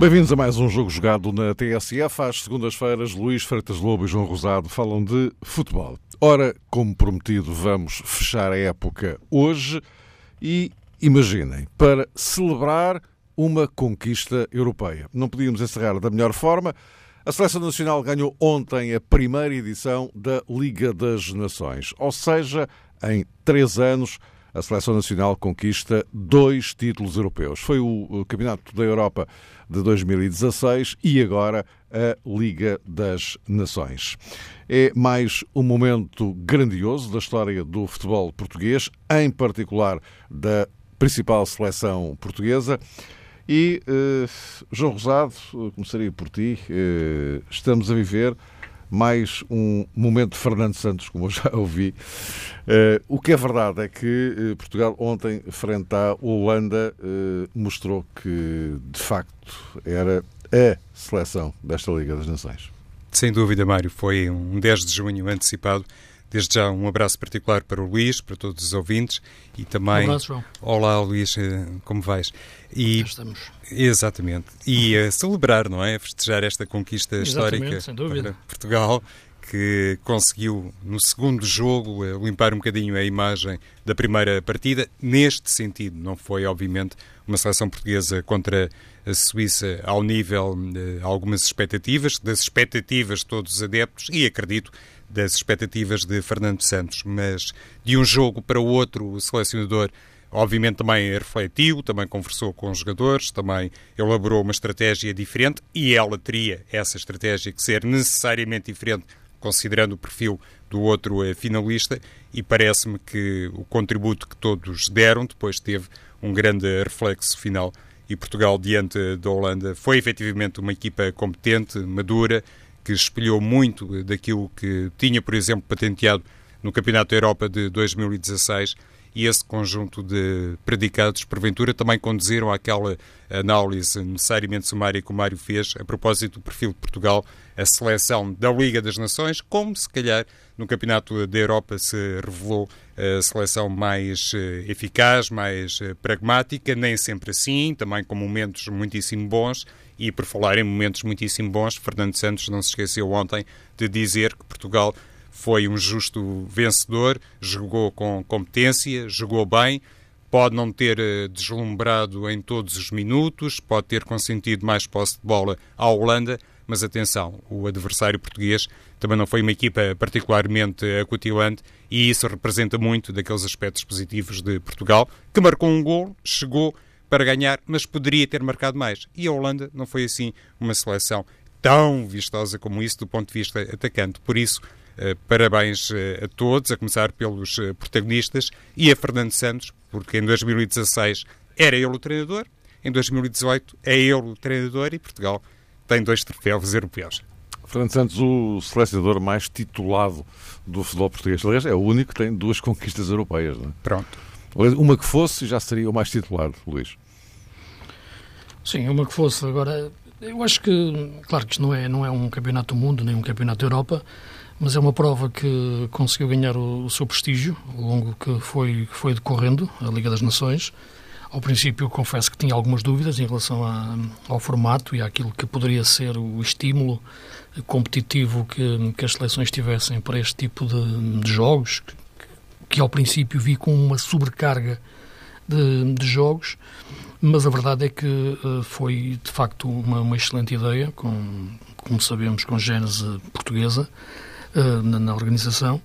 Bem-vindos a mais um jogo jogado na TSF. Às segundas-feiras, Luís Freitas Lobo e João Rosado falam de futebol. Ora, como prometido, vamos fechar a época hoje e imaginem, para celebrar uma conquista europeia. Não podíamos encerrar da melhor forma. A Seleção Nacional ganhou ontem a primeira edição da Liga das Nações, ou seja, em três anos a Seleção Nacional conquista dois títulos europeus. Foi o Campeonato da Europa de 2016 e agora a Liga das Nações. É mais um momento grandioso da história do futebol português, em particular da principal seleção portuguesa. E, eh, João Rosado, começaria por ti. Eh, estamos a viver mais um momento de Fernando Santos, como eu já ouvi. Uh, o que é verdade é que Portugal ontem, frente à Holanda, mostrou que, de facto, era a seleção desta Liga das Nações. Sem dúvida, Mário. Foi um 10 de junho antecipado. Desde já um abraço particular para o Luís, para todos os ouvintes e também. Um abraço, João. Olá, Luís, como vais? E, estamos. Exatamente. E a celebrar, não é? A festejar esta conquista Exatamente, histórica para Portugal, que conseguiu, no segundo jogo, limpar um bocadinho a imagem da primeira partida. Neste sentido, não foi, obviamente, uma seleção portuguesa contra a Suíça ao nível de algumas expectativas, das expectativas de todos os adeptos, e acredito das expectativas de Fernando Santos, mas de um jogo para o outro, o selecionador Obviamente também refletiu, também conversou com os jogadores, também elaborou uma estratégia diferente e ela teria essa estratégia que ser necessariamente diferente, considerando o perfil do outro eh, finalista, e parece-me que o contributo que todos deram depois teve um grande reflexo final. E Portugal, diante da Holanda, foi efetivamente uma equipa competente, madura, que espelhou muito daquilo que tinha, por exemplo, patenteado no Campeonato da Europa de 2016 e esse conjunto de predicados, porventura, também conduziram àquela análise necessariamente sumária que o Mário fez a propósito do perfil de Portugal, a seleção da Liga das Nações, como se calhar no Campeonato da Europa se revelou a seleção mais eh, eficaz, mais eh, pragmática, nem sempre assim, também com momentos muitíssimo bons. E por falar em momentos muitíssimo bons, Fernando Santos não se esqueceu ontem de dizer que Portugal foi um justo vencedor, jogou com competência, jogou bem, pode não ter eh, deslumbrado em todos os minutos, pode ter consentido mais posse de bola à Holanda, mas atenção, o adversário português também não foi uma equipa particularmente acutilante e isso representa muito daqueles aspectos positivos de Portugal, que marcou um gol, chegou para ganhar, mas poderia ter marcado mais. E a Holanda não foi assim uma seleção tão vistosa como isso do ponto de vista atacante. Por isso, eh, parabéns eh, a todos, a começar pelos eh, protagonistas e a Fernando Santos, porque em 2016 era ele o treinador, em 2018 é ele o treinador e Portugal tem dois troféus europeus. Fernando Santos, o selecionador mais titulado do futebol português. Aliás, é o único que tem duas conquistas europeias. Não é? Pronto. Uma que fosse já seria o mais titulado, Luís. Sim, uma que fosse. Agora, eu acho que, claro que isto não é, não é um campeonato do mundo, nem um campeonato da Europa, mas é uma prova que conseguiu ganhar o, o seu prestígio ao longo que foi, que foi decorrendo a Liga das Nações. Ao princípio, confesso que tinha algumas dúvidas em relação a, ao formato e àquilo que poderia ser o estímulo competitivo que, que as seleções tivessem para este tipo de, de jogos, que, que, ao princípio vi com uma sobrecarga de, de jogos, mas a verdade é que uh, foi de facto uma, uma excelente ideia, com, como sabemos, com gênese portuguesa uh, na, na, organização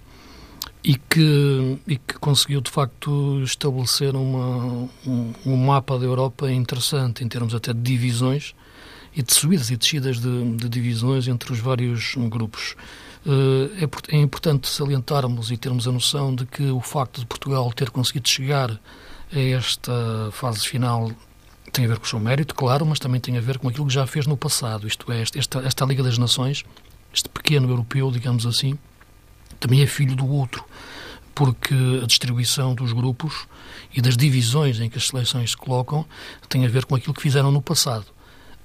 e que, e que conseguiu de facto estabelecer uma, um, um, mapa da Europa interessante em termos até de divisões e de subidas e descidas de, de divisões entre os vários grupos. Uh, é, é, importante salientarmos e termos a noção de que o facto de Portugal ter conseguido chegar esta fase final tem a ver com o seu mérito, claro, mas também tem a ver com aquilo que já fez no passado, isto é, esta, esta Liga das Nações este pequeno europeu, digamos assim, também é filho do outro. porque a distribuição dos grupos e das divisões em que as seleções se colocam tem a ver com aquilo que fizeram no passado.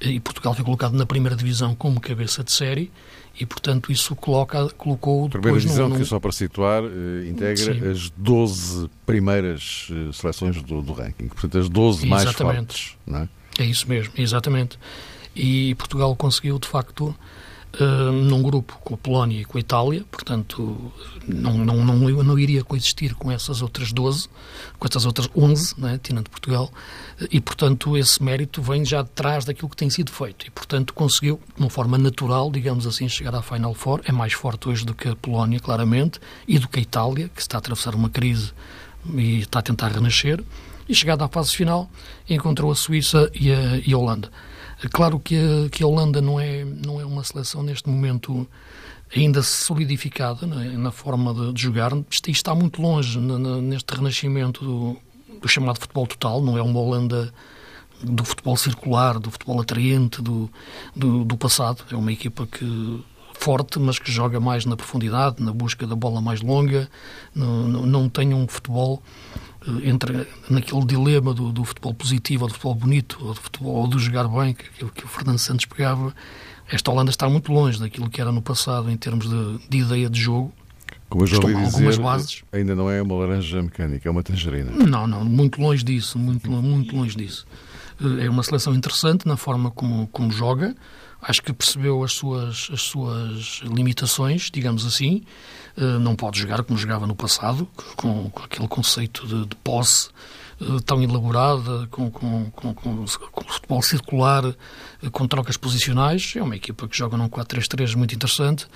E Portugal foi colocado na primeira divisão como cabeça de série e, portanto, isso coloca, colocou depois... Primeira divisão, num, que só para situar, eh, integra Sim. as 12 primeiras eh, seleções do, do, ranking. Portanto, as 12 mais fortes. Não é? é isso mesmo, exatamente. E Portugal conseguiu, de facto, uh, num grupo com a Polónia e com a Itália, portanto, não, não, não, não iria coexistir com essas outras 12, com essas outras 11, né, tirando Portugal, e, portanto, esse mérito vem já de trás daquilo que tem sido feito. E, portanto, conseguiu, de uma forma natural, digamos assim, chegar à Final Four. É mais forte hoje do que a Polónia, claramente, e do que a Itália, que está a atravessar uma crise e está a tentar renascer. E chegada à fase final, encontrou a Suíça e a, e a Holanda. Claro que a, que a Holanda não é, não é uma seleção neste momento ainda solidificada né, na forma de, de jogar. Está, está muito longe na, na, neste renascimento do, do, chamado futebol total. Não é uma Holanda do futebol circular, do futebol atraente do, do, do passado. É uma equipa que forte, mas que joga mais na profundidade, na busca da bola mais longa, não tem um futebol entra naquele dilema do, do, futebol positivo ou do futebol bonito ou do futebol ou do jogar bem que, que o Fernando Santos pegava esta Holanda está muito longe daquilo que era no passado em termos de, de ideia de jogo como eu já ouvi dizer, bases. ainda não é uma laranja mecânica, é uma tangerina. Não, não, muito longe disso, muito, muito longe disso. É uma seleção interessante na forma como, como joga, acho que percebeu as suas, as suas limitações, digamos assim, eh, não pode jogar como jogava no passado, com, com aquele conceito de, de posse eh, tão elaborada, com, com, com, com, futebol circular, eh, com trocas posicionais. É uma equipa que joga num 4-3-3 muito interessante.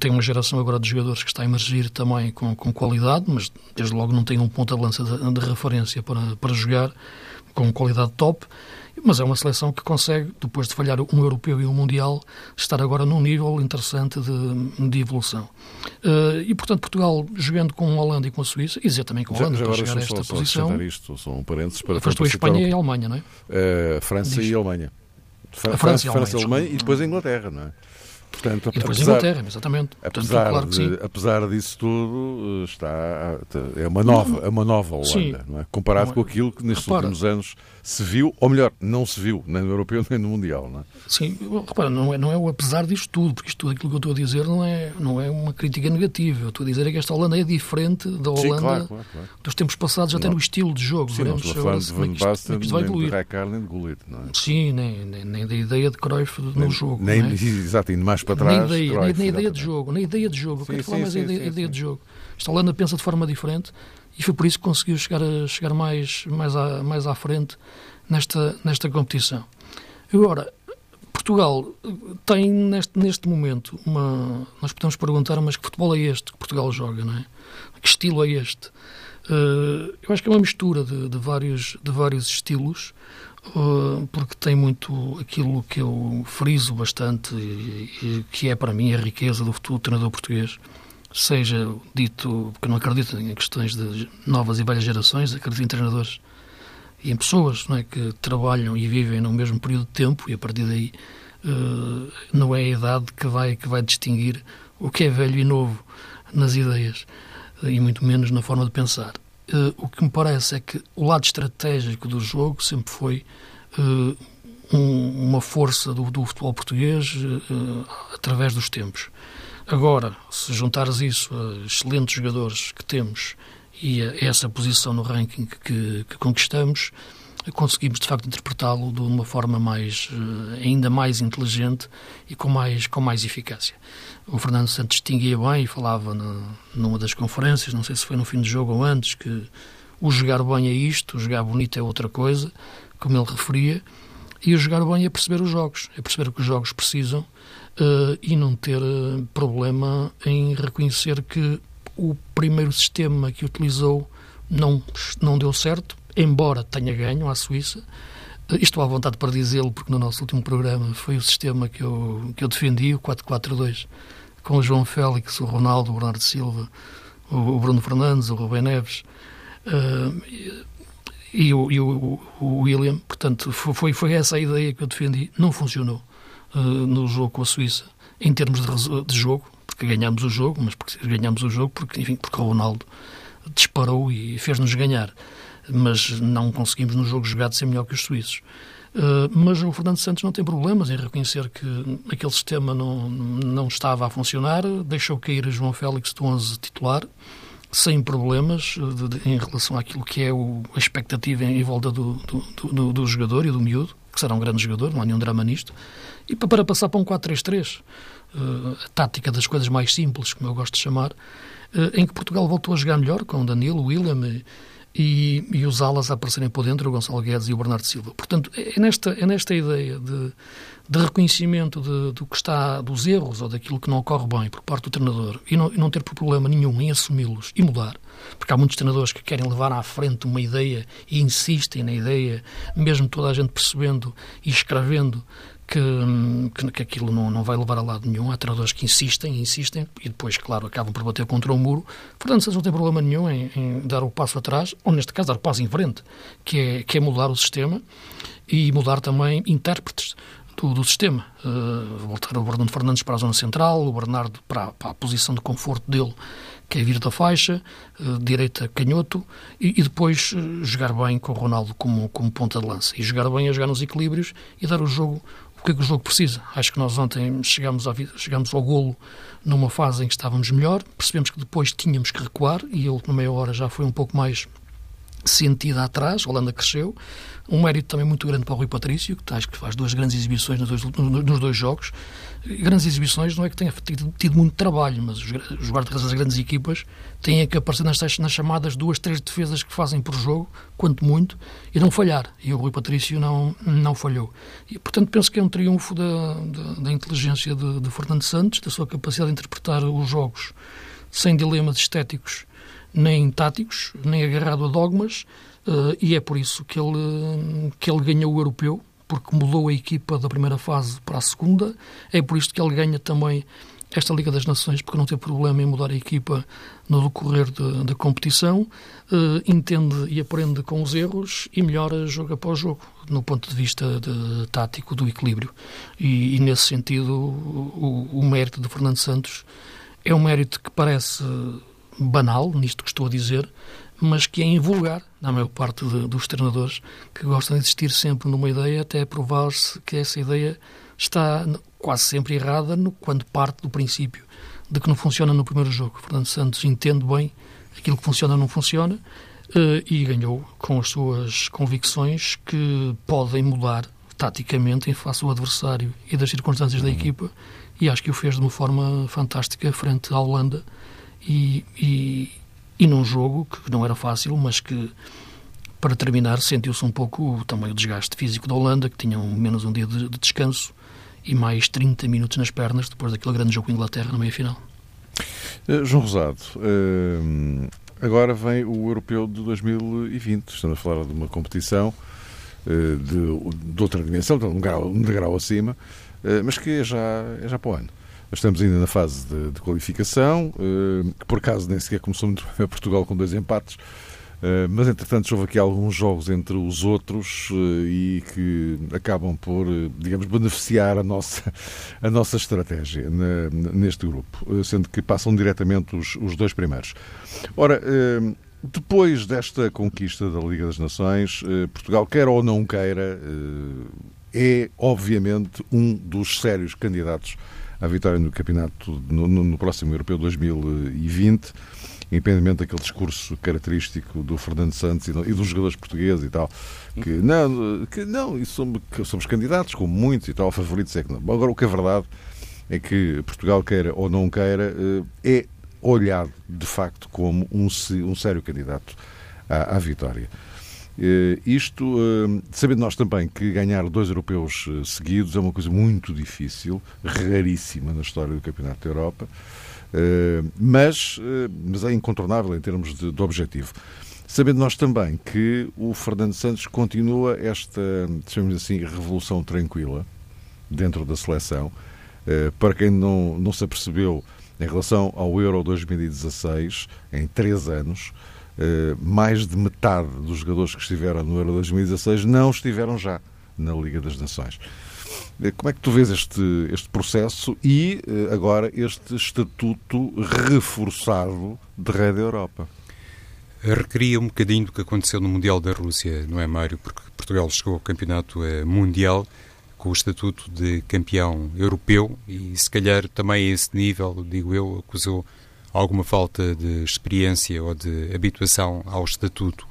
Tem uma geração agora de jogadores que está a emergir também com, com qualidade, mas desde logo não tem um ponto de lança de, de referência para, para jogar com qualidade top mas é uma seleção que consegue, depois de falhar um europeu e um mundial, estar agora num nível interessante de, de evolução. Uh, e, portanto, Portugal jogando com a Holanda e com a Suíça, e dizer também com a Holanda, já, já para chegar a esta só, posição. Só isto, são parênteses para. Foste a Espanha e a Alemanha, não é? Uh, França Diz. e Alemanha. Fra a França, França, França e Alemanha, e depois a Inglaterra, não é? Portanto, e depois apesar, Inglaterra, exatamente. Apesar, Portanto, claro de, apesar disso tudo, está, é uma nova, é uma nova Holanda, sim, não é? comparado com aquilo que nestes repara, últimos anos se viu, ou melhor, não se viu, nem no europeu nem no mundial. Não é? Sim, repara, não é, não é o apesar disto tudo, porque isto tudo aquilo que eu estou a dizer não é, não é uma crítica negativa. Eu estou a dizer é que esta Holanda é diferente da Holanda sim, claro, claro, claro. dos tempos passados, até não. no estilo de jogo. Sim, Veremos não agora de Van Basten, isto vai evoluir. Nem de nem de Gullit, não é? Sim, nem, nem, nem da ideia de Cruyff no nem, jogo. Nem, é? Exato, indo mais para trás. Nem ideia, nem, ideia de jogo, nem ideia de jogo. Sim, quero falar mais sim, a ideia, sim, ideia de jogo. Esta Holanda pensa de forma diferente e foi por isso que conseguiu chegar, a, chegar mais, mais, à, mais à frente nesta, nesta competição. Agora, Portugal tem neste, neste momento uma. Nós podemos perguntar, mas que futebol é este que Portugal joga, não é? Que estilo é este? Uh, eu acho que é uma mistura de, de, vários, de vários estilos, porque tem muito aquilo que eu friso bastante e, que é para mim a riqueza do futuro treinador português. Seja dito, porque não acredito em questões de novas e velhas gerações, acredito em treinadores e em pessoas não é, que trabalham e vivem no mesmo período de tempo e a partir daí uh, não é a idade que vai, que vai distinguir o que é velho e novo nas ideias e muito menos na forma de pensar. Uh, o que me parece é que o lado estratégico do jogo sempre foi uh, um, uma força do, do futebol português uh, através dos tempos. Agora, se juntares isso a excelentes jogadores que temos e a essa posição no ranking que, que conquistamos, conseguimos de facto interpretá-lo de uma forma mais ainda mais inteligente e com mais com mais eficácia. O Fernando Santos distinguia bem e falava no, numa das conferências, não sei se foi no fim do jogo ou antes, que o jogar bem é isto, o jogar bonito é outra coisa, como ele referia, e o jogar bem é perceber os jogos, é perceber o que os jogos precisam uh, e não ter uh, problema em reconhecer que o primeiro sistema que utilizou não, não deu certo, embora tenha ganho à Suíça, Estou à vontade para dizê-lo, porque no nosso último programa foi o sistema que eu, que eu defendi, o 4-4-2, com o João Félix, o Ronaldo, o Bernardo Silva, o, o Bruno Fernandes, o Rubem Neves uh, e, o, e o, o, William. Portanto, foi, foi essa a ideia que eu defendi. Não funcionou uh, no jogo com a Suíça, em termos de, de jogo, porque ganhámos o jogo, mas porque ganhámos o jogo porque, enfim, porque o Ronaldo disparou e fez-nos ganhar. Mas não conseguimos no jogo jogado ser melhor que os suíços. Uh, mas o Fernando Santos não tem problemas em reconhecer que aquele sistema não, não estava a funcionar, deixou cair João Félix do 11 titular, sem problemas de, de, em relação àquilo que é o, a expectativa em, em volta do, do, do, do, jogador e do miúdo, que será um grande jogador, não há nenhum drama nisto, e para, para passar para um 4-3-3, uh, a tática das coisas mais simples, como eu gosto de chamar, uh, em que Portugal voltou a jogar melhor, com Danilo, William e, e, e os alas a aparecerem por dentro, o Gonçalo Guedes e o Bernardo Silva. Portanto, é nesta, é nesta ideia de, de reconhecimento de, do que está, dos erros ou daquilo que não ocorre bem por parte do treinador e não, e não ter problema nenhum em assumi-los e mudar, porque há muitos treinadores que querem levar à frente uma ideia e insistem na ideia, mesmo toda a gente percebendo e escrevendo que, que, que, aquilo não, não vai levar a lado nenhum. Há treinadores que insistem, insistem e depois, claro, acabam por bater contra o muro. Fernando Santos não tem problema nenhum em, em, dar o passo atrás, ou neste caso, dar o passo em frente, que é, que é mudar o sistema e mudar também intérpretes do, do sistema. Uh, voltar o Bernardo Fernandes para a zona central, o Bernardo para, para a posição de conforto dele, que é vir da faixa, uh, direita canhoto, e, e depois uh, jogar bem com o Ronaldo como, como ponta de lança. E jogar bem a jogar nos equilíbrios e dar o jogo que é que o jogo precisa. Acho que nós ontem chegámos, chegámos ao golo numa fase em que estávamos melhor, percebemos que depois tínhamos que recuar e a última meia hora já foi um pouco mais sentida atrás, a Holanda cresceu. Um mérito também muito grande para o Rui Patrício, que acho que faz duas grandes exibições nos dois, nos dois jogos. Grandes exibições não é que tenha tido, tido muito trabalho, mas os, os guarda-redes das grandes equipas têm que aparecer nas, nas chamadas duas, três defesas que fazem por jogo, quanto muito, e não falhar. E o Rui Patrício não, não falhou. E, portanto, penso que é um triunfo da, da, da inteligência de, de Fernando Santos, da sua capacidade de interpretar os jogos sem dilemas estéticos nem táticos, nem agarrado a dogmas, uh, e é por isso que ele, que ele ganhou o europeu, porque mudou a equipa da primeira fase para a segunda, é por isso que ele ganha também esta Liga das Nações, porque não tem problema em mudar a equipa no decorrer da competição, uh, entende e aprende com os erros e melhora jogo após jogo, no ponto de vista de, tático do equilíbrio. E, e nesse sentido, o, o, mérito de Fernando Santos é um mérito que parece banal nisto que estou a dizer, mas que é invulgar na maior parte de, dos treinadores que gostam de insistir sempre numa ideia até provar-se que essa ideia está quase sempre errada no, quando parte do princípio de que não funciona no primeiro jogo. Fernando Santos entende bem aquilo que funciona não funciona uh, e ganhou com as suas convicções que podem mudar taticamente em face ao adversário e das circunstâncias da uhum. equipa e acho que o fez de uma forma fantástica frente à Holanda e, e, e num jogo que não era fácil, mas que para terminar, sentiu-se um pouco também o desgaste físico da Holanda, que tinham menos um dia de, de, descanso e mais 30 minutos nas pernas depois daquele grande jogo com a Inglaterra na meia-final. Uh, João Rosado, uh, agora vem o Europeu de 2020. Estamos a falar de uma competição uh, de, de, outra dimensão, de um grau, um degrau acima, mas que é já, é já para o ano. Estamos ainda na fase de, de qualificação, uh, que por acaso nem sequer começou muito bem a Portugal com dois empates, uh, mas entretanto houve aqui alguns jogos entre os outros uh, e que acabam por, digamos, beneficiar a nossa, a nossa estratégia neste grupo, sendo que passam diretamente os, os dois primeiros. Ora, depois desta conquista da Liga das Nações, Portugal, quer ou não queira, é obviamente um dos sérios candidatos à vitória no campeonato no, no próximo Europeu 2020 independentemente daquele discurso característico do Fernando Santos e, dos jogadores portugueses e tal, que não, que não, somos, somos candidatos, como muitos e tal, favoritos é que não. Agora, o que é verdade é que Portugal, queira ou não queira, eh, é olhado de facto como um, um sério candidato à, à vitória. Uh, isto, uh, sabendo nós também que ganhar dois europeus uh, seguidos é uma coisa muito difícil, raríssima na história do Campeonato da Europa, mas, mas é incontornável em termos de, de, objetivo. Sabendo nós também que o Fernando Santos continua esta, chamamos assim, revolução tranquila dentro da seleção. para quem não, não se apercebeu, em relação ao Euro 2016, em três anos, eh, mais de metade dos jogadores que estiveram no Euro 2016 não estiveram já na Liga das Nações. Como é que tu vês este, este processo e agora este estatuto reforçado de Rei da Europa? Recria um bocadinho do que aconteceu no Mundial da Rússia, não é, Mário? Porque Portugal chegou ao campeonato mundial com o estatuto de campeão europeu e, se calhar, também a esse nível, digo eu, acusou alguma falta de experiência ou de habituação ao estatuto.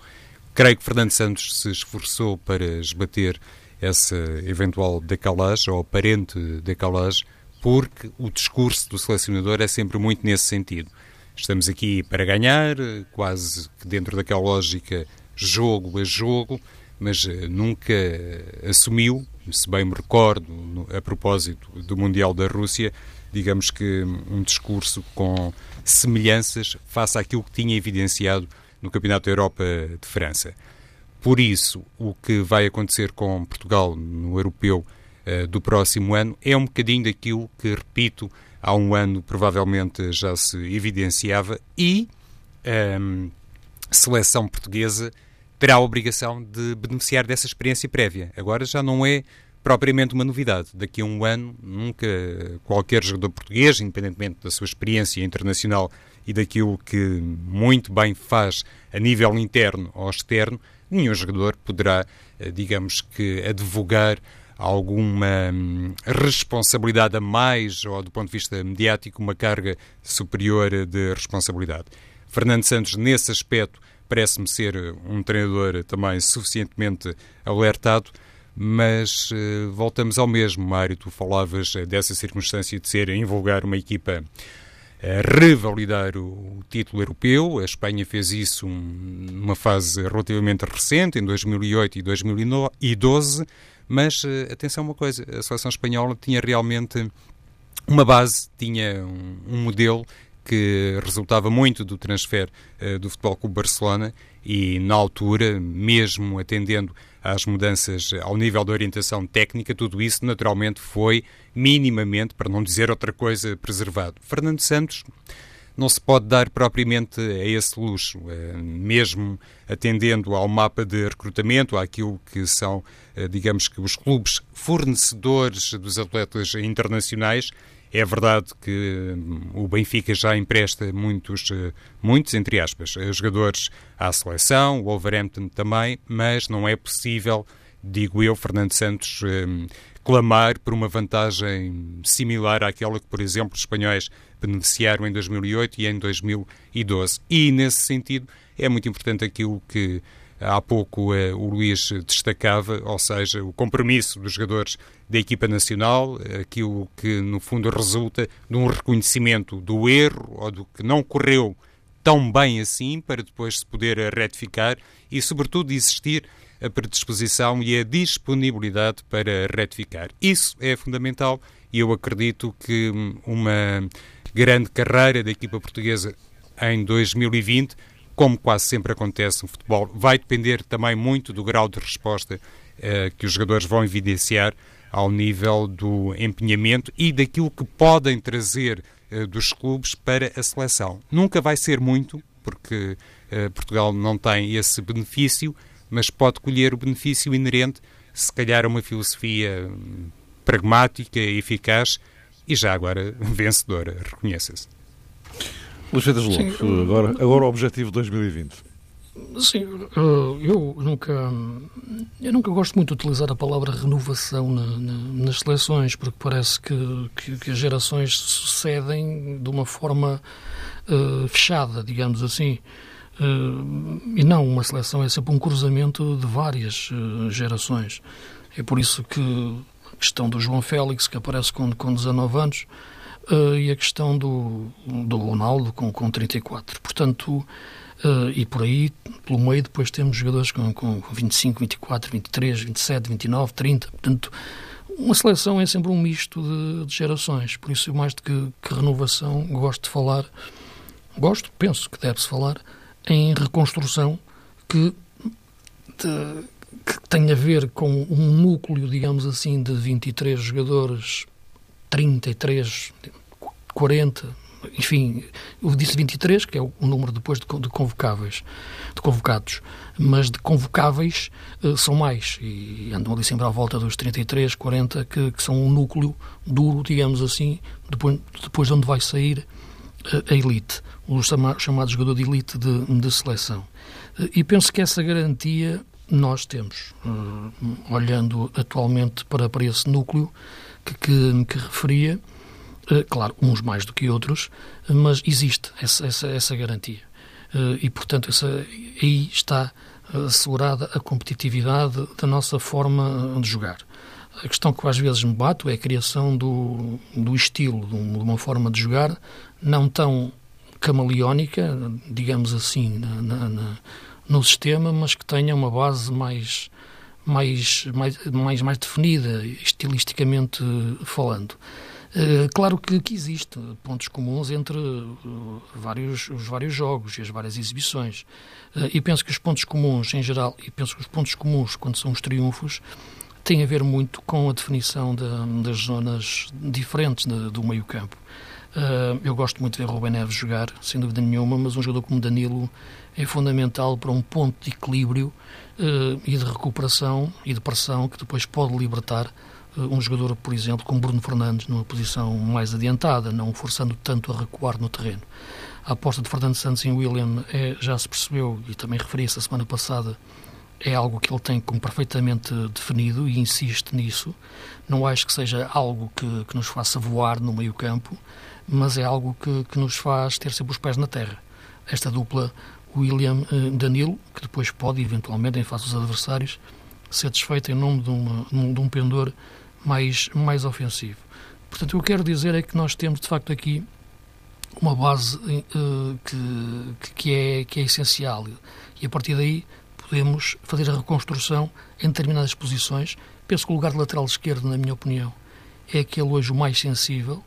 Creio que Fernando Santos se esforçou para esbater essa eventual decalagem ou aparente decalagem, porque o discurso do selecionador é sempre muito nesse sentido. Estamos aqui para ganhar, quase que dentro daquela lógica jogo a jogo, mas eh, nunca assumiu, se bem me recordo, a propósito do Mundial da Rússia, digamos que um discurso com semelhanças face àquilo que tinha evidenciado no Campeonato da Europa de França. Por isso, o que vai acontecer com Portugal no europeu uh, do próximo ano é um bocadinho daquilo que, repito, há um ano provavelmente já se evidenciava e a um, ehm, seleção portuguesa terá a obrigação de beneficiar dessa experiência prévia. Agora já não é propriamente uma novidade. Daqui a um ano, nunca qualquer jogador português, independentemente da sua experiência internacional e daquilo que muito bem faz a nível interno ou externo, nenhum jogador poderá, eh, digamos que, advogar alguma hum, responsabilidade a mais ou, do ponto de vista mediático, uma carga superior de responsabilidade. Fernando Santos, nesse aspecto, parece-me ser um treinador também suficientemente alertado, mas uh, voltamos ao mesmo, Mário. Tu falavas uh, dessa circunstância de ser invulgar uma equipa a revalidar o título europeu. A Espanha fez isso um, numa fase relativamente recente, em 2008 e 2012. Mas atenção uma coisa: a seleção espanhola tinha realmente uma base, tinha um, um modelo que resultava muito do transfer uh, do Futebol Clube Barcelona e, na altura, mesmo atendendo às mudanças ao nível da orientação técnica, tudo isso naturalmente foi minimamente, para não dizer outra coisa, preservado. Fernando Santos não se pode dar propriamente a esse luxo, uh, mesmo atendendo ao mapa de recrutamento, àquilo que são, uh, digamos que, os clubes fornecedores dos atletas internacionais é verdade que o Benfica já empresta muitos, eh, muitos entre aspas, eh, jogadores à seleção, o Wolverhampton também, mas não é possível, digo eu, Fernando Santos, hum, clamar por uma vantagem similar àquela que, por exemplo, os espanhóis beneficiaram em 2008 e em 2012. E, nesse sentido, é muito importante aquilo que há pouco eh, o Luís destacava, ou seja, o compromisso dos jogadores da equipa nacional, aquilo que no fundo resulta de um reconhecimento do erro ou do que não correu tão bem assim para depois se poder retificar e, sobretudo, existir a predisposição e a disponibilidade para retificar. Isso é fundamental e eu acredito que uma grande carreira da equipa portuguesa em 2020 como quase sempre acontece no futebol, vai depender também muito do grau de resposta eh, que os jogadores vão evidenciar ao nível do empenhamento e daquilo que podem trazer eh, dos clubes para a seleção. Nunca vai ser muito, porque eh, Portugal não tem esse benefício, mas pode colher o benefício inerente, se calhar, uma filosofia hum, pragmática, eficaz e já agora vencedora, reconheça-se. Freitas Lopes, agora, agora o objetivo de 2020. Sim, eu nunca, eu nunca gosto muito de utilizar a palavra renovação na, na, nas seleções, porque parece que, que, que, as gerações sucedem de uma forma uh, fechada, digamos assim. Uh, e não, uma seleção é sempre um cruzamento de várias uh, gerações. É por isso que a questão do João Félix, que aparece com, com 19 anos, uh, e a questão do, do Ronaldo com, com 34. Portanto, uh, e por aí, pelo meio, depois temos jogadores com, com 25, 24, 23, 27, 29, 30. Portanto, uma seleção é sempre um misto de, de gerações. Por isso, mais do que, que renovação, gosto de falar, gosto, penso que deve-se falar, em reconstrução que, de, que tem a ver com um núcleo, digamos assim, de 23 jogadores 33, 40, enfim, eu disse 23, que é o número depois de, de convocáveis, de convocados, mas de convocáveis uh, são mais, e andam ali sempre à volta dos 33, 40, que, que são um núcleo duro, digamos assim, depois, depois de onde vai sair uh, a elite, o chama, chamado jogador de elite de, de seleção. Uh, e penso que essa garantia nós temos, olhando atualmente para, para esse núcleo que, que, que referia, eh, claro, uns mais do que outros, mas existe essa, essa, essa garantia. Eh, e, portanto, essa, aí está assegurada a competitividade da nossa forma de jogar. A questão que às vezes me bato é a criação do, do estilo, de uma forma de jogar não tão camaleónica, digamos assim, na, na, no sistema, mas que tenha uma base mais, mais, mais, mais, mais definida, estilisticamente falando. Eh, claro que, que existe pontos comuns entre uh, vários, os vários jogos e as várias exibições. Uh, e penso que os pontos comuns, em geral, e penso que os pontos comuns, quando são os triunfos, têm a ver muito com a definição de, das zonas diferentes de, do meio-campo. eu gosto muito de ver Rubem Neves jogar, sem dúvida nenhuma, mas um jogador como Danilo é fundamental para um ponto de equilíbrio e de recuperação e de pressão que depois pode libertar um jogador, por exemplo, como Bruno Fernandes, numa posição mais adiantada, não forçando tanto a recuar no terreno. A aposta de Fernando Santos em William é, já se percebeu, e também referi-se a semana passada, é algo que ele tem como perfeitamente definido e insiste nisso. Não acho que seja algo que, que nos faça voar no meio campo, mas é algo que, que nos faz ter sempre os pés na terra. Esta dupla William-Danilo, eh, que depois pode, eventualmente, em face dos adversários, ser desfeita em nome de, uma, de um pendor mais, mais ofensivo. Portanto, o que eu quero dizer é que nós temos, de facto, aqui uma base uh, que, que, é, que é essencial e a partir daí podemos fazer a reconstrução em determinadas posições. Penso que o lugar de lateral esquerdo, na minha opinião, é aquele hoje o mais sensível.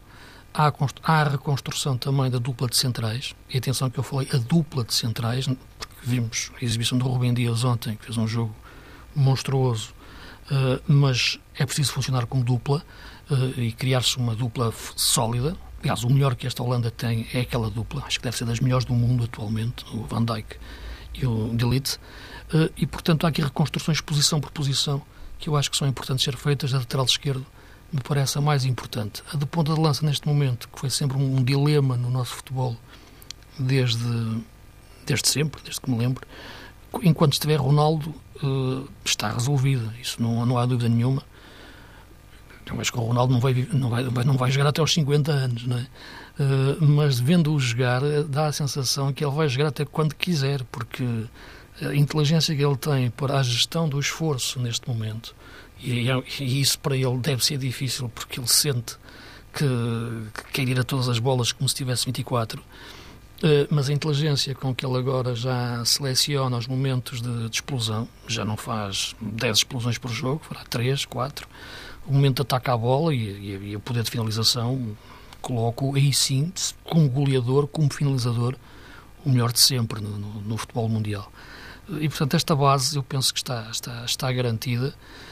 Há, há a reconstrução também da dupla de centrais. E atenção que eu falei a dupla de centrais, porque vimos a exibição do Rubem Dias ontem, que fez um jogo monstruoso uh, mas é preciso funcionar como dupla uh, e criar-se uma dupla sólida. Aliás, o melhor que esta Holanda tem é aquela dupla, acho que deve ser das melhores do mundo atualmente, o Van Dijk e o Delite. Uh, e, portanto, há aqui reconstruções posição por posição que eu acho que são importantes ser feitas. A lateral esquerdo me parece a mais importante. A de ponta de lança, neste momento, que foi sempre um dilema no nosso futebol desde, desde sempre, desde que me lembro, enquanto estiver Ronaldo, uh, está resolvida. Isso não, não há dúvida nenhuma. Eu acho que o Ronaldo não vai, não vai, não vai jogar até aos 50 anos, não é? Uh, mas vendo-o jogar, dá a sensação que ele vai jogar até quando quiser, porque a inteligência que ele tem para a gestão do esforço neste momento, e, e isso para ele deve ser difícil, porque ele sente que, que quer ir a todas as bolas como se tivesse 24 eh, mas a inteligência com que ele agora já seleciona os momentos de, de explosão, já não faz 10 explosões por jogo, fará 3, 4. O momento de ataque à bola e, e, e o poder de finalização, coloco aí sim, como goleador, como finalizador, o melhor de sempre no, no, no futebol mundial. E, portanto, esta base eu penso que está, está, está garantida uh,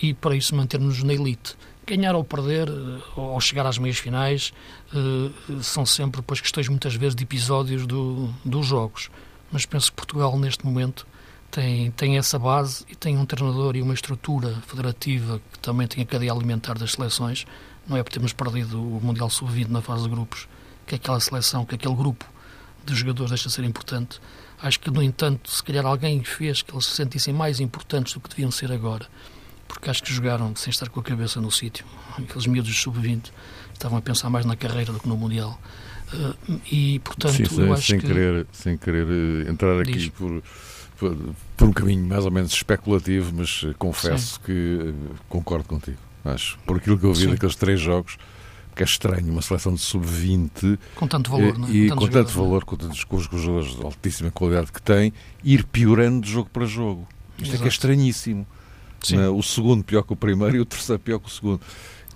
e para isso manter-nos na elite ganhar ou perder, eh, ou chegar às meias finais, eh, são sempre depois questões muitas vezes de episódios do, dos jogos. Mas penso que Portugal, neste momento, tem, tem essa base e tem um treinador e uma estrutura federativa que também tem a cadeia alimentar das seleções. Não é por termos perdido o Mundial Sub-20 na fase de grupos que aquela seleção, que aquele grupo de jogadores deixa de ser importante. Acho que, no entanto, se calhar alguém fez que eles se sentissem mais importantes do que deviam ser agora porque acho que jogaram sem estar com a cabeça no sítio. Aqueles miúdos sub-20 estavam a pensar mais na carreira do que no Mundial. Uh, e, portanto, Sim, sem, eu acho sem que... Querer, sem querer eh, entrar aqui por, por, por, um caminho mais ou menos especulativo, mas eh, confesso Sim. que concordo contigo. Acho, por aquilo que eu vi Sim. daqueles três jogos, que é estranho uma seleção de sub-20 com tanto valor, não é? e com tanto valor, com, tantos, com os jogadores de altíssima qualidade que tem, ir piorando de jogo para jogo. Isto Exato. é que é estranhíssimo. Né? o segundo pior que o primeiro e o terceiro pior que o segundo.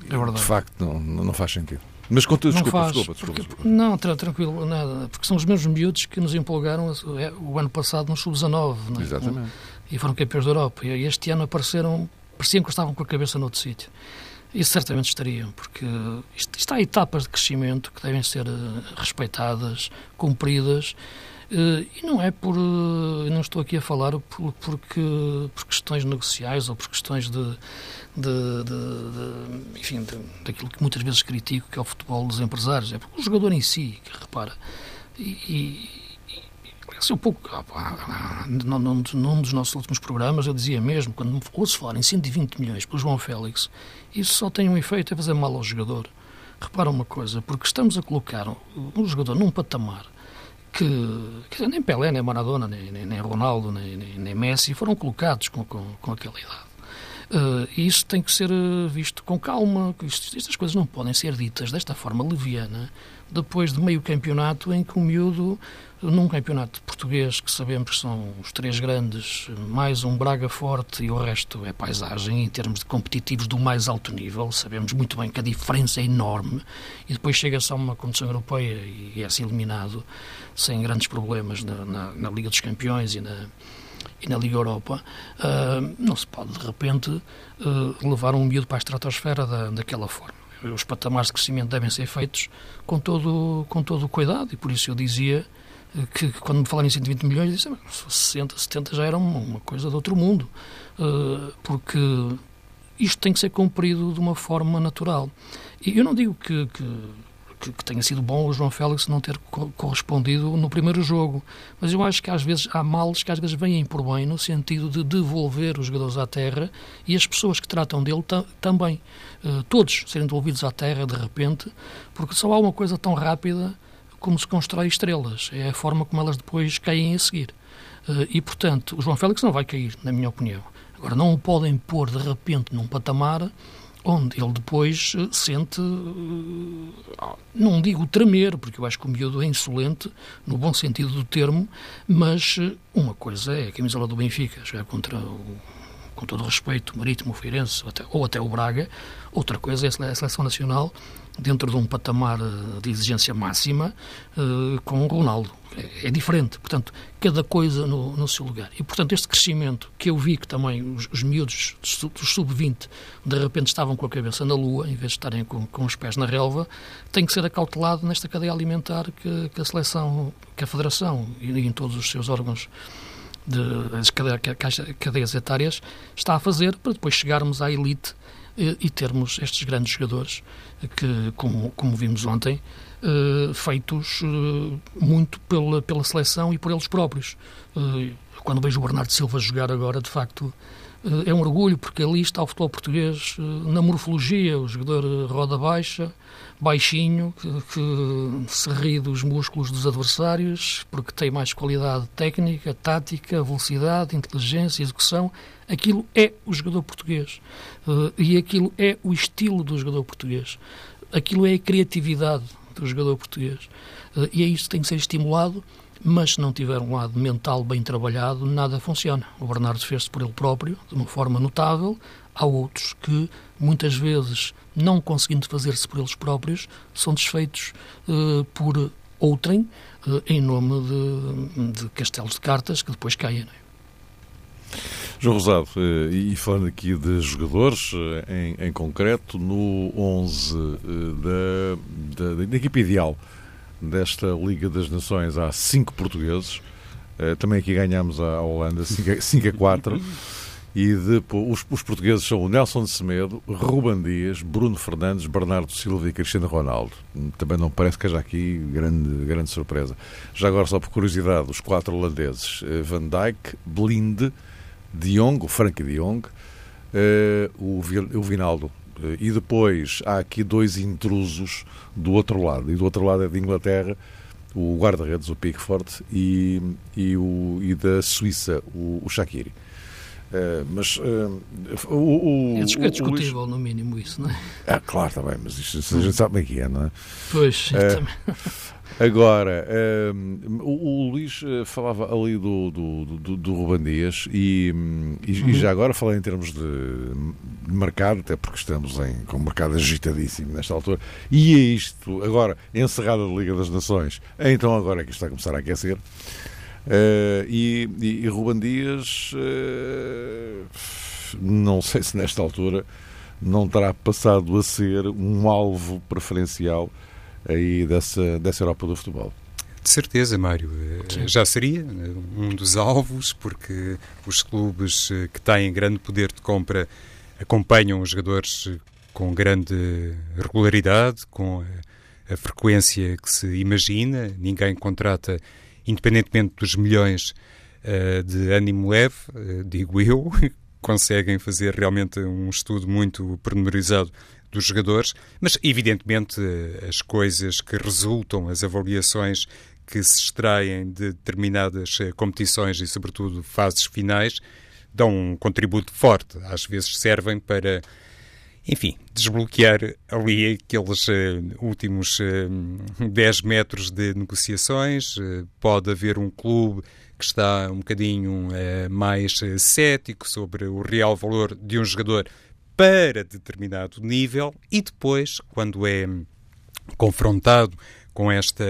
É verdade. De facto, não, não faz sentido. Mas contudo, desculpa, faz, desculpa, desculpa, porque, desculpa, Não, tranquilo, nada, porque são os mesmos miúdos que nos empolgaram é, o ano passado no Sub-19. É? Exatamente. e foram campeões da Europa. E este ano apareceram, pareciam que estavam com a cabeça noutro sítio. Isso certamente estariam, porque isto, isto há etapas de crescimento que devem ser respeitadas, cumpridas, e não é por. Não estou aqui a falar por, porque, por questões negociais ou por questões de. de, de, de enfim, daquilo que muitas vezes critico, que é o futebol dos empresários. É porque o jogador em si, que repara. E, assim, um pouco, num, num, num, dos nossos últimos programas, eu dizia mesmo, quando ouço falar em 120 milhões pelo João Félix, isso só tem um efeito, é fazer mal ao jogador. Repara uma coisa, porque estamos a colocar um jogador num patamar que, que nem Pelé, nem Maradona, nem, nem, nem Ronaldo, nem, nem, nem, Messi foram colocados com, com, com aquela idade. Uh, e isso tem que ser eh, visto com calma. Isto, estas coisas não podem ser ditas desta forma leviana depois de meio campeonato em que o miúdo num campeonato português que sabemos que são os três grandes, mais um Braga forte e o resto é paisagem em termos de competitivos do mais alto nível, sabemos muito bem que a diferença é enorme e depois chega-se a uma competição europeia e é-se eliminado sem grandes problemas na, na, na Liga dos Campeões e na, e na Liga Europa, uh, não se pode de repente uh, levar um miúdo para a estratosfera da, daquela forma. Os patamares de crescimento devem ser feitos com todo, com todo o cuidado e por isso eu dizia que quando me falaram em 120 milhões, eu disse, 60, 70 já era uma coisa de outro mundo, uh, porque isto tem que ser cumprido de uma forma natural. E eu não digo que, que, que tenha sido bom o João Félix não ter correspondido no primeiro jogo, mas eu acho que às vezes há males que às vezes vêm por bem no sentido de devolver os jogadores à terra e as pessoas que tratam dele também. Uh, todos serem devolvidos à terra de repente, porque só há uma coisa tão rápida como se constrói estrelas, é a forma como elas depois caem a seguir. Eh, e, portanto, o João Félix não vai cair, na minha opinião. Agora, não o podem pôr de repente num patamar onde ele depois eh, sente, eh, não digo tremer, porque eu acho que o miúdo é insolente, no bom sentido do termo, mas uma coisa é a camisola do Benfica, jogar contra o com todo o respeito, o Marítimo, o Feirense ou até, ou até o Braga. Outra coisa é a seleção nacional dentro de um patamar eh, de exigência máxima uh, com o Ronaldo. É, é, diferente, portanto, cada coisa no, no, seu lugar. E, portanto, este crescimento que eu vi que também os, os miúdos dos sub-20 de repente estavam com a cabeça na lua, em vez de estarem com, com os pés na relva, tem que ser acautelado nesta cadeia alimentar que, que a seleção, que a Federação e em todos os seus órgãos das cadeias etárias está a fazer para depois chegarmos à elite eh, e termos estes grandes jogadores que, como, como vimos ontem, eh, feitos eh, muito pela, pela seleção e por eles próprios. Quando vejo o Bernardo Silva jogar agora, de facto, é um orgulho, porque ali está o futebol português na morfologia, o jogador roda baixa, baixinho, que, que, se ri dos músculos dos adversários, porque tem mais qualidade técnica, tática, velocidade, inteligência, execução. Aquilo é o jogador português. Uh, e aquilo é o estilo do jogador português. Aquilo é a criatividade do jogador português. Uh, e é isso que tem que ser estimulado, mas se não tiver um lado mental bem trabalhado, nada funciona. O Bernardo fez-se por ele próprio, de uma forma notável. Há outros que, muitas vezes, não conseguindo fazer-se por eles próprios, são desfeitos uh, por outrem uh, em nome de, de, castelos de cartas que depois caem. É? João Rosado, uh, e falando aqui de jogadores, em, em concreto, no 11 da, da, da, equipe ideal desta Liga das Nações há cinco portugueses. também aqui ganhamos a Holanda 5 a 4. E depois, os, os, portugueses são o Nelson de Semedo, Ruban Dias, Bruno Fernandes, Bernardo Silva e Cristiano Ronaldo. Também não parece que haja aqui grande, grande surpresa. Já agora, só por curiosidade, os quatro holandeses, eh, Van Dijk, Blind, De Jong, o Frank De Jong, uh, o, o Vinaldo. Uh, e depois há aqui dois intrusos do outro lado. E do outro lado é de Inglaterra, o guarda-redes, o Pickford, e, e, o, e da Suíça, o, o Shaqiri. Uh, mas uh, o, o, é discutível, o, no mínimo, isso, não é? Ah, claro, está bem, mas isto, a gente sabe bem que é, não é? Pois, uh, Agora, o, o, Luís falava ali do, do, do, do Ruban Dias e, e, uhum. e, já agora falei em termos de, mercado, até porque estamos em, com um mercado agitadíssimo nesta altura, e é isto, agora, encerrada a Liga das Nações, então agora é que isto está a começar a aquecer. Uh, e, e, e Ruban Dias, uh, não sei se nesta altura não terá passado a ser um alvo preferencial aí dessa, dessa Europa do futebol. De certeza, Mário. Sim. Já seria um dos alvos, porque os clubes que têm grande poder de compra acompanham os jogadores com grande regularidade, com a, a frequência que se imagina. Ninguém contrata, independentemente dos milhões uh, de ânimo leve, uh, digo eu, conseguem fazer realmente um estudo muito pormenorizado dos jogadores, mas evidentemente as coisas que resultam, as avaliações que se extraem de determinadas eh, competições e, sobretudo, fases finais, dão um contributo forte. Às vezes servem para, enfim, desbloquear ali aqueles uh, últimos uh, eh, 10 metros de negociações. Uh, pode haver um clube que está um bocadinho uh, mais cético sobre o real valor de um jogador para determinado nível e depois, quando é confrontado com esta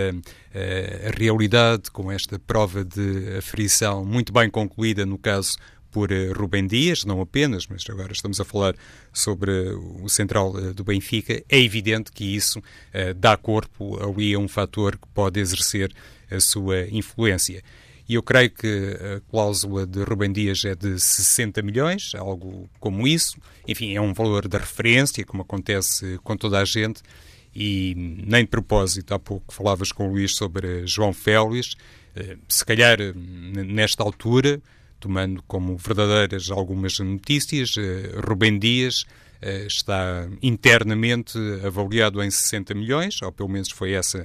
realidade, com esta prova de aferição muito bem concluída no caso por uh, Rubem Dias, não apenas, mas agora estamos a falar sobre o central uh, do Benfica, é evidente que isso dá corpo ali a um fator que pode exercer a sua influência. E eu creio que a cláusula de Rubem Dias é de 60 milhões, algo como isso. Enfim, é um valor de referência, como acontece com toda a gente. E nem de propósito, há pouco falavas com o Luís sobre João Félix. Eh, se calhar, nesta altura, tomando como verdadeiras algumas notícias, eh, Rubem Dias eh, está internamente avaliado em 60 milhões, ou pelo menos foi essa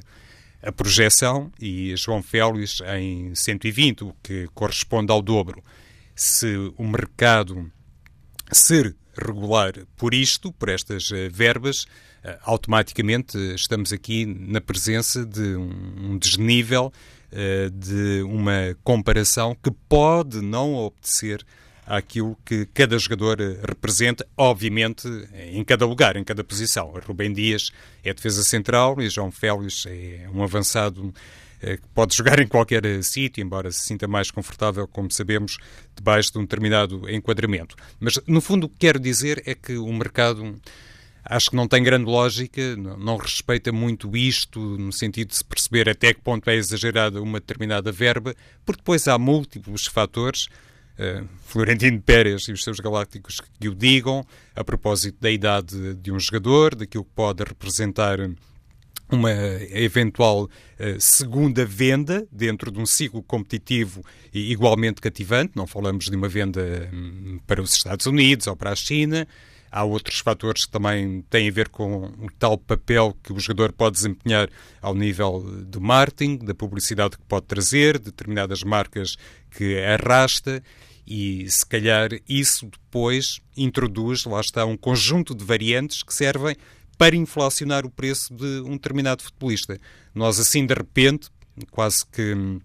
a projeção e João Félix em 120, o que corresponde ao dobro. Se o mercado ser regular por isto, por estas eh, verbas, automaticamente estamos aqui na presença de um desnível, de uma comparação que pode não obedecer àquilo que cada jogador eh, representa, obviamente, em cada lugar, em cada posição. Rubem Dias é defesa central e João Félix é um avançado eh, que pode jogar em qualquer eh, sítio, embora se sinta mais confortável, como sabemos, debaixo de um determinado enquadramento. Mas, no fundo, o que quero dizer é que o mercado acho que não tem grande lógica, não respeita muito isto, no sentido de se perceber até que ponto é exagerada uma determinada verba, porque depois há múltiplos fatores uh, Florentino Pérez e os seus galácticos que o digam, a propósito da idade de um jogador, daquilo que pode representar uma eventual uh, segunda venda dentro de um ciclo competitivo igualmente cativante. Não falamos de uma venda um, para os Estados Unidos ou para a China. Há outros fatores que também têm a ver com o tal papel que o jogador pode desempenhar ao nível do marketing, da publicidade que pode trazer, determinadas marcas que arrasta e se calhar isso depois introduz, lá está, um conjunto de variantes que servem para inflacionar o preço de um determinado futebolista. Nós assim de repente, quase que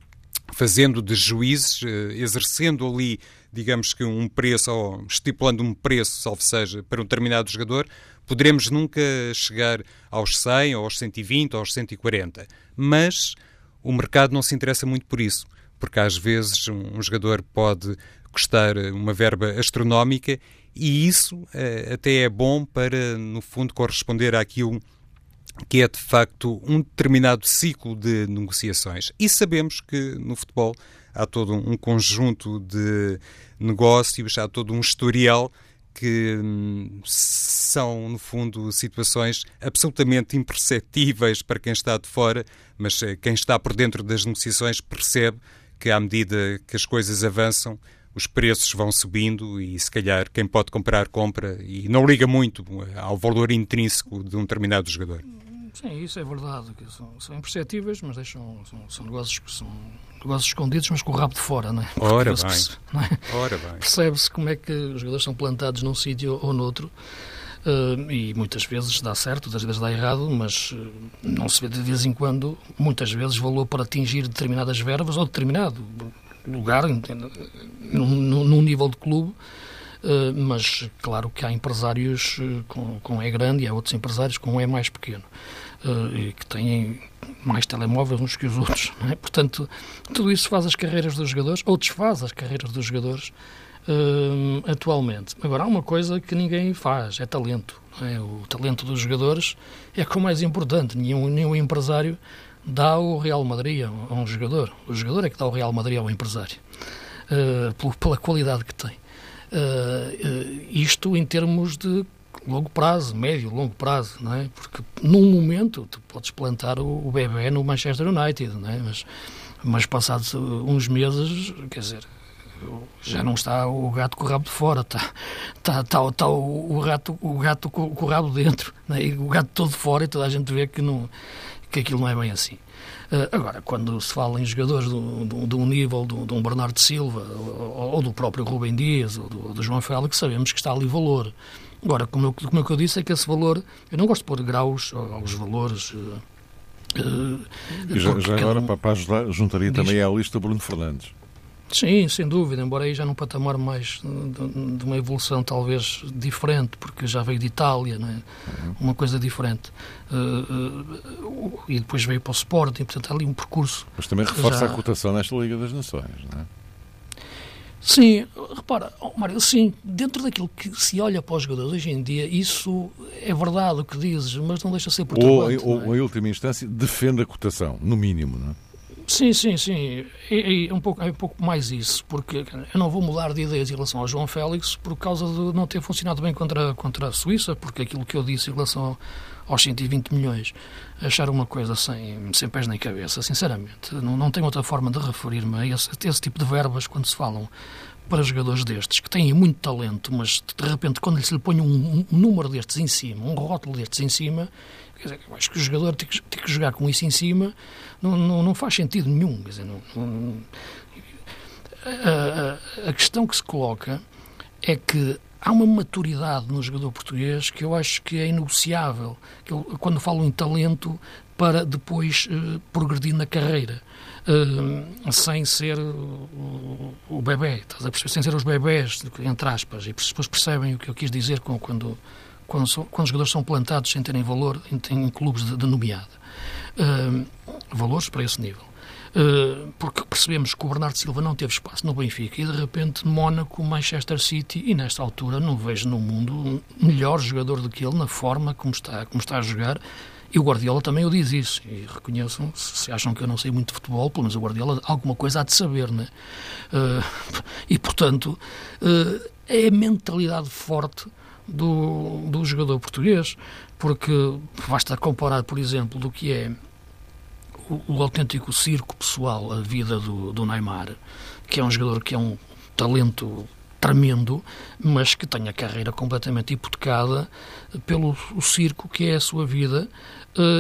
fazendo de juízes, eh, exercendo ali, digamos que um preço, ou estipulando um preço, salvo seja, para um determinado jogador, poderemos nunca chegar aos 100, ou aos 120, ou aos 140. Mas o mercado não se interessa muito por isso, porque às vezes um jogador pode custar uma verba astronómica e isso uh, até é bom para, no fundo, corresponder àquilo que é de facto um determinado ciclo de negociações. E sabemos que no futebol há todo um conjunto de negócios, há todo um historial que hum, são, no fundo, situações absolutamente imperceptíveis para quem está de fora, mas eh, quem está por dentro das negociações percebe que, à medida que as coisas avançam, os preços vão subindo e se calhar quem pode comprar, compra e não liga muito ao valor intrínseco de um determinado jogador. Sim, isso é verdade. São, são imperceptíveis, mas deixam, são, são, negócios que são negócios escondidos, mas com o rabo de fora, não é? Ora bem. É? Ora bem. Percebe-se como é que os jogadores são plantados num sítio ou noutro. Uh, e muitas vezes dá certo, outras vezes dá errado, mas uh, não se vê de vez em quando, muitas vezes, valor para atingir determinadas verbas ou determinado lugar, num, num nível de clube, Uh, mas claro que há empresários com, com E grande e há outros empresários com E mais pequeno e que têm mais telemóveis uns que os outros. É? Portanto, tudo isso faz as carreiras dos jogadores, ou desfaz as carreiras dos jogadores uh, atualmente. Agora, há uma coisa que ninguém faz, é talento. É? O talento dos jogadores é o mais importante. Nenhum, nenhum empresário dá o Real Madrid a um jogador. O jogador é que dá o Real Madrid ao empresário, uh, pela qualidade que tem. Uh, isto em termos de longo prazo, médio, longo prazo, não é? Porque num momento tu podes plantar o, o bebê no Manchester United, não é? Mas, mas passados uns meses, quer dizer, já não está o gato com o rabo de fora, está, está, está, está o, o, gato, o gato com, com o rabo dentro, é? e o gato todo fora e toda a gente vê que, não, que aquilo não é bem assim. Uh, agora, quando se fala em jogadores de um nível de um Bernardo Silva, ou, do próprio Rubem Dias, ou do, do João Félix, sabemos que está ali valor. Agora, como eu, como eu disse, é que esse valor, eu não gosto de pôr graus aos valores. Uh, e já, já agora, para ajudar, juntaria diz, também à lista Bruno Fernandes. Sim, sem dúvida, embora aí já num patamar mais de, de, uma evolução talvez diferente, porque já veio de Itália, não é? Uhum. uma coisa diferente. Uh, uh, e depois veio para o Sporting, portanto há ali um percurso. Mas também reforça já... a cotação nesta Liga das Nações, não é? Sim, repara, oh, Mário, sim, dentro daquilo que se olha para os jogadores hoje em dia, isso é verdade o que dizes, mas não deixa de ser perturbante. Ou, ou, é? em última instância, defende a cotação, no mínimo, não é? Sim, sim, sim. É, é, um pouco, é um pouco mais isso, porque eu não vou mudar de ideias em relação ao João Félix por causa de não ter funcionado bem contra, contra a Suíça, porque aquilo que eu disse em relação aos 120 milhões, achar uma coisa sem, sem pés nem cabeça, sinceramente. Não, não tenho outra forma de referir-me a esse, a esse tipo de verbas quando se falam para jogadores destes, que têm muito talento, mas de repente quando se lhe põe um, um número destes em cima, um rótulo destes em cima, Dizer, acho que o jogador tem que, tem que, jogar com isso em cima não, não, não faz sentido nenhum. Dizer, não, não a, a, questão que se coloca é que há uma maturidade no jogador português que eu acho que é inegociável. Que eu, quando falo em talento, para depois uh, progredir na carreira. Uh, sem ser o, o bebê, sem ser os bebés, entre aspas, e depois percebem o que eu quis dizer com, quando, quando, são, quando os jogadores são plantados sem terem valor em, em clubes de, de nomeada. Uh, valores para esse nível. Uh, porque percebemos que o Bernardo Silva não teve espaço no Benfica e de repente Mónaco, Manchester City e nesta altura não vejo no mundo um melhor jogador do que ele na forma como está, como está a jogar e o Guardiola também o diz isso e reconheçam, se acham que eu não sei muito de futebol, pelo menos o Guardiola alguma coisa há de saber, né? Uh, e portanto uh, é a mentalidade forte do, do jogador português, porque basta comparar, por exemplo, do que é o, o autêntico circo pessoal, a vida do, do Neymar, que é um jogador que é um talento tremendo, mas que tem a carreira completamente hipotecada pelo circo que é a sua vida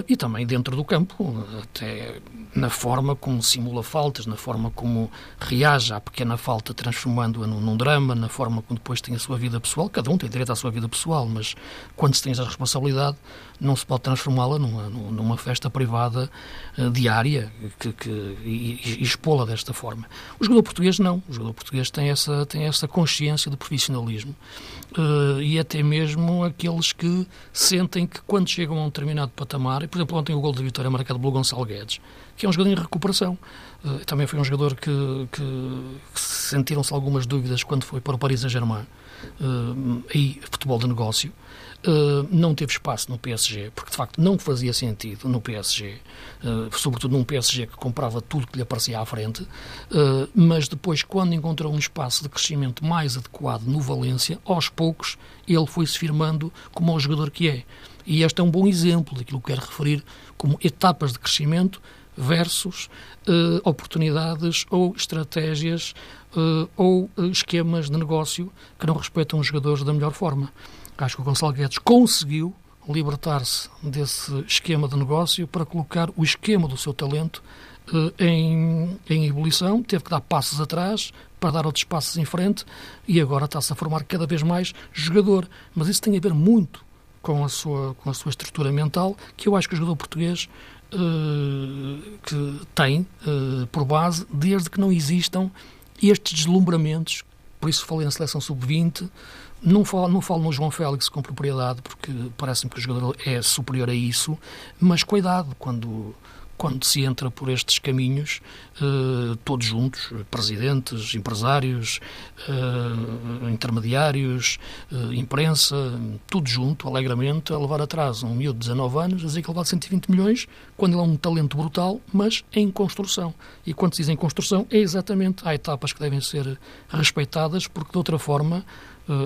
e também dentro do campo, até na forma como simula faltas, na forma como reage à pequena falta, transformando-a num, num, drama, na forma como depois tem a sua vida pessoal. Cada um tem direito à sua vida pessoal, mas quando se tem essa responsabilidade, não se pode transformá-la numa, numa festa privada uh, diária que, que, e, e expô-la desta forma. O jogador português não. O jogador português tem essa, tem essa consciência de profissionalismo uh, e até mesmo aqueles que sentem que quando chegam a um determinado patamar, e por exemplo, ontem o gol de vitória marcado pelo Gonçalo Guedes, que é um jogador em recuperação. Uh, também foi um jogador que, que, sentiram-se algumas dúvidas quando foi para o Paris Saint-Germain. Uh, aí, futebol de negócio. Uh, não teve espaço no PSG, porque de facto não fazia sentido no PSG, uh, sobretudo num PSG que comprava tudo que lhe aparecia à frente, uh, mas depois, quando encontrou um espaço de crescimento mais adequado no Valência, aos poucos ele foi-se firmando como o jogador que é. E este é um bom exemplo daquilo que quero referir como etapas de crescimento versus uh, oportunidades ou estratégias uh, ou uh, esquemas de negócio que não respeitam os jogadores da melhor forma. Acho que o Gonçalo Guedes conseguiu libertar-se desse esquema de negócio para colocar o esquema do seu talento em, em ebulição, teve que dar passos atrás para dar outros passos em frente e agora está-se a formar cada vez mais jogador. Mas isso tem a ver muito com a sua, com a sua estrutura mental, que eu acho que o jogador português que tem uh, por base, desde que não existam estes deslumbramentos, por isso falei na seleção sub-20, não falo, não falo no João Félix com propriedade, porque parece-me que o jogador é superior a isso, mas cuidado, quando, quando se entra por estes caminhos, eh, todos juntos, presidentes, empresários, eh, intermediários, eh, imprensa, tudo junto, alegremente, a levar atrás um miúdo de 19 anos, a dizer que ele vale 120 milhões, quando ele é um talento brutal, mas em construção. E quando se diz em construção, é exatamente, há etapas que devem ser respeitadas, porque de outra forma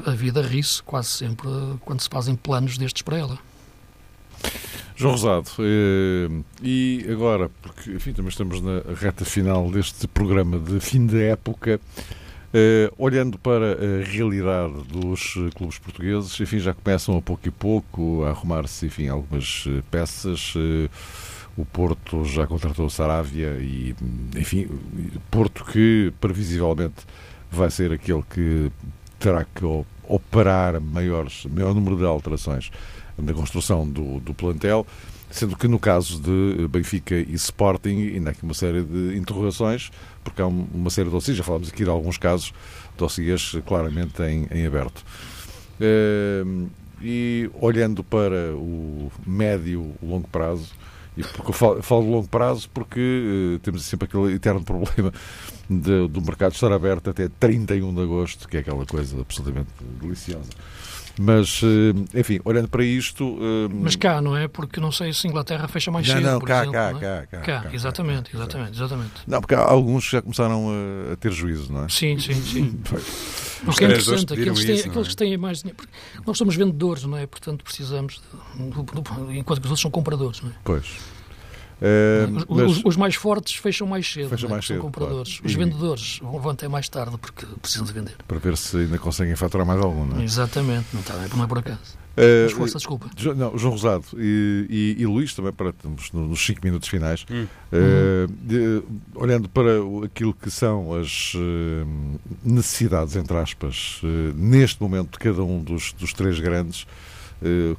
a vida ri-se quase sempre quando se fazem planos destes para ela. João Rosado, eh, e agora, porque enfim, também estamos na reta final deste programa de fim de época, eh, olhando para a realidade dos clubes portugueses, enfim, já começam a pouco e pouco a arrumar-se, enfim, algumas eh, peças. O Porto já contratou o Saravia e, enfim, Porto que previsivelmente vai ser aquele que terá que operar maiores, maior número de alterações na construção do, do plantel, sendo que no caso de Benfica e Sporting ainda há aqui uma série de interrogações, porque há uma série de dossiês, já falámos aqui de alguns casos, dossiês claramente em, em aberto. Uh, e olhando para o médio, longo prazo, e porque eu falo, falo de longo prazo porque uh, temos sempre aquele eterno problema do mercado estar aberto até 31 de agosto, que é aquela coisa absolutamente deliciosa. Mas, eh, enfim, olhando para isto. Eh, Mas cá, não é? Porque não sei se a Inglaterra fecha mais não, cedo. Não, cá, exemplo, cá, não é? cá, cá, cá, cá. Exatamente, exatamente, exatamente. Não, porque há alguns que já começaram a, a ter juízo, não é? Sim, sim, sim. o que é interessante, aqueles, têm, aqueles que têm mais dinheiro. Nós somos vendedores, não é? Portanto, precisamos. De, enquanto que os outros são compradores, não é? Pois. Uh, os, os, mais fortes fecham mais cedo, fecham né? mais cedo, são compradores. Claro. Os e... vendedores vão até mais tarde porque precisam de vender. Para ver se ainda conseguem faturar mais algum, não é? Exatamente, não, está, não é por acaso. Uh, Mas força, desculpa. Não, João Rosado e, e, e Luís, também para estamos nos 5 minutos finais, hum. uh, de, olhando para aquilo que são as uh, necessidades, entre aspas, neste momento de cada um dos, dos três grandes, eh,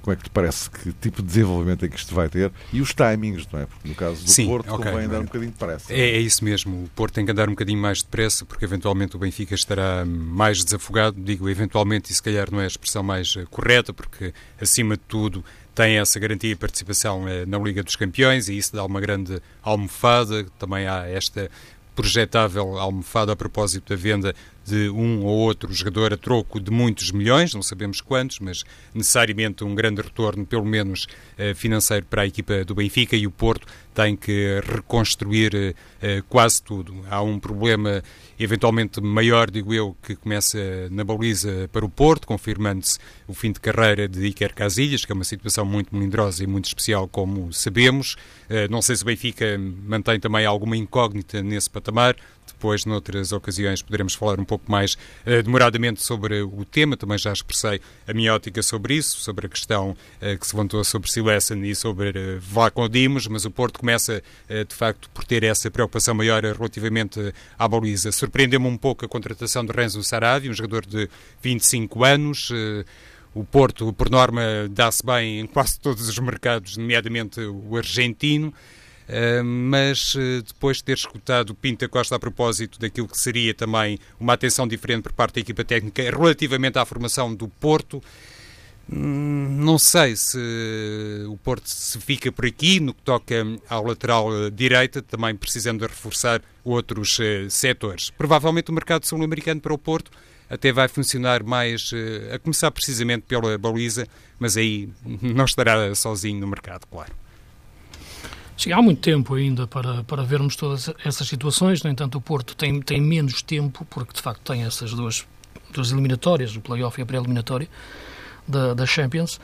como é que te parece que tipo de desenvolvimento é que isto vai ter e os timings, não é? Porque no caso do Sim, Porto okay, convém andar um bocadinho depressa. É, é isso mesmo, o Porto tem que andar um bocadinho mais depressa porque eventualmente o Benfica estará mais desafogado, digo eventualmente e se calhar não é a expressão mais eh, correta porque acima de tudo tem essa garantia de participação eh, na Liga dos Campeões e isso dá uma grande almofada, também há esta projetável almofada a propósito da venda de um ou outro jogador a troco de muitos milhões, não sabemos quantos, mas necessariamente um grande retorno, pelo menos eh, financeiro, para a equipa do Benfica e o Porto tem que reconstruir eh, quase tudo. Há um problema eventualmente maior, digo eu, que começa na baliza para o Porto, confirmando-se o fim de carreira de Iker Casilhas, que é uma situação muito melindrosa e muito especial, como sabemos. Eh, não sei se o Benfica mantém também alguma incógnita nesse patamar. Depois, noutras ocasiões, poderemos falar um pouco mais uh, demoradamente sobre o tema. Também já expressei a minha ótica sobre isso, sobre a questão uh, que se levantou sobre Silesen e sobre uh, Vlaco Dimos, mas o Porto começa, uh, de facto, por ter essa preocupação maior relativamente à baliza. Surpreendeu-me um pouco a contratação de Renzo Saravi, um jogador de 25 anos. O Porto, por norma, dá-se bem em quase todos os mercados, nomeadamente o argentino. Uh, mas uh, depois de ter escutado Pinta Costa a propósito daquilo que seria também uma atenção diferente por parte da equipa técnica relativamente à formação do Porto, hum, não sei se o Porto se fica por aqui no que toca à lateral eh, direita, também precisando de reforçar outros setores. Provavelmente o mercado sul-americano para o Porto até vai funcionar mais, a começar precisamente pela baliza, mas aí não estará sozinho no mercado, claro. Há muito tempo ainda para, para vermos todas essas situações. No entanto, o Porto tem, tem menos tempo, porque de facto tem essas duas, duas eliminatórias, o playoff e a pré-eliminatória da, da Champions.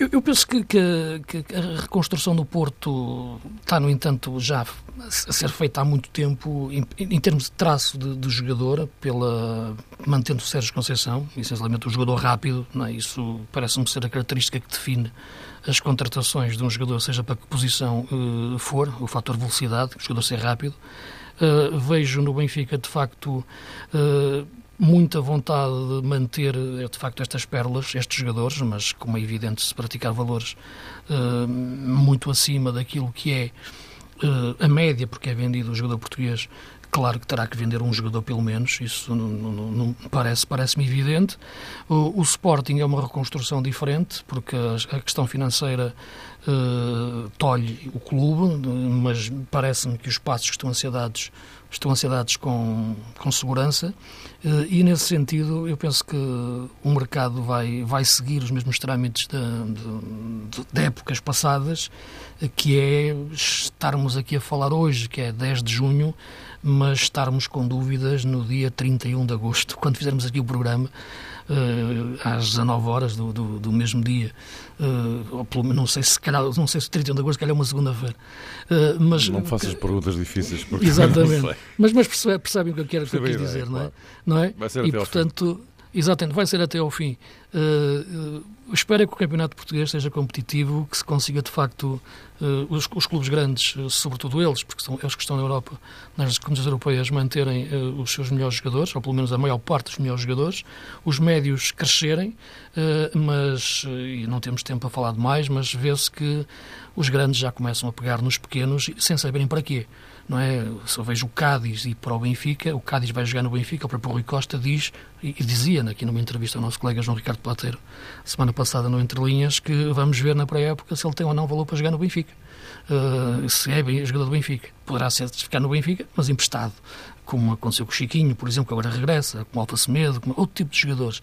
Eu, eu penso que, que, que, a reconstrução do Porto está, no entanto, já a ser feita há muito tempo em, em termos de traço de, de, jogador, pela, mantendo o Sérgio Conceição, essencialmente o jogador rápido. É? Isso parece-me ser a característica que define as contratações de um jogador, seja para que posição uh, for, o fator velocidade, o jogador ser rápido. Uh, vejo no Benfica, de facto, uh, muita vontade de manter, de facto, estas pérolas, estes jogadores, mas, como é evidente, se praticar valores muito acima daquilo que é a média, porque é vendido o jogador português claro que terá que vender um jogador pelo menos, isso não, não, não parece, parece-me evidente. O, o, Sporting é uma reconstrução diferente, porque a, a questão financeira uh, tolhe o clube, mas parece-me que os passos que estão a ser dados estão a ser dados com, com segurança uh, e nesse sentido eu penso que o mercado vai, vai seguir os mesmos trâmites de, de, de épocas passadas, que é estarmos aqui a falar hoje, que é 10 de junho, mas estarmos com dúvidas no dia 31 de agosto, quando fizermos aqui o programa, uh, às 19 horas do, do, do mesmo dia. Uh, pelo, não sei se calhar, não sei se 31 de agosto, calhar é uma segunda-feira. Uh, mas não faças perguntas difíceis porque Exatamente. Mas, mas percebem, o que eu quero que eu quis dizer, não é? Não é? Vai ser e portanto, Exatamente, vai ser até ao fim. Uh, uh, espero que o Campeonato Português seja competitivo, que se consiga de facto uh, os, os, clubes grandes, sobretudo eles, porque são eles que estão na Europa, nas competições europeias, manterem os seus melhores jogadores, ou pelo menos a maior parte dos melhores jogadores, os médios crescerem, mas, e não temos tempo para falar de mais, mas vê-se que os grandes já começam a pegar nos pequenos sem saberem para quê não é? Se eu vejo o Cádiz e para o Benfica, o Cádiz vai jogar no Benfica, o próprio Rui Costa diz, e, dizia aqui numa entrevista ao nosso colega João Ricardo Plateiro, semana passada no Entre Linhas, que vamos ver na pré-época se ele tem ou não valor para jogar no Benfica. Uh, se é bem, jogador do Benfica. Poderá ser ficar no Benfica, mas emprestado, como aconteceu com o Chiquinho, por exemplo, que agora regressa, com o Alfa Semedo, com outro tipo de jogadores.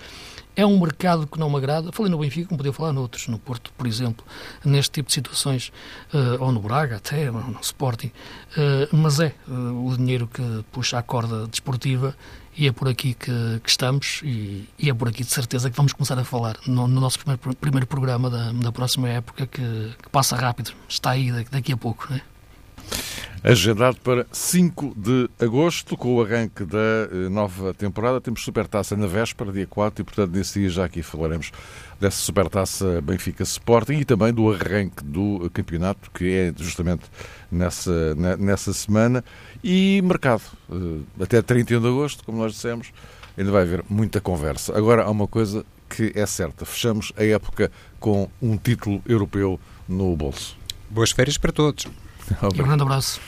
É um mercado que não me agrada. Falei no Benfica, como podia falar noutros, no Porto, por exemplo, neste tipo de situações, uh, ou no Braga até, ou no Sporting. Uh, mas é o dinheiro que puxa a corda desportiva e é por aqui que, que estamos e, e, é por aqui de certeza que vamos começar a falar no, no nosso primeiro, primeiro programa da, da próxima época que, que, passa rápido, está aí daqui, a pouco. Não é? Agendado para 5 de agosto, com o arranque da eh, nova temporada. Temos Supertaça na véspera, dia 4, e portanto nesse dia já aqui falaremos dessa Supertaça Benfica Sporting e também do arranque do campeonato, que é justamente nessa, nessa semana. E mercado, eh, até 31 de agosto, como nós dissemos, ainda vai haver muita conversa. Agora há uma coisa que é certa: fechamos a época com um título europeu no bolso. Boas férias para todos. Um grande abraço.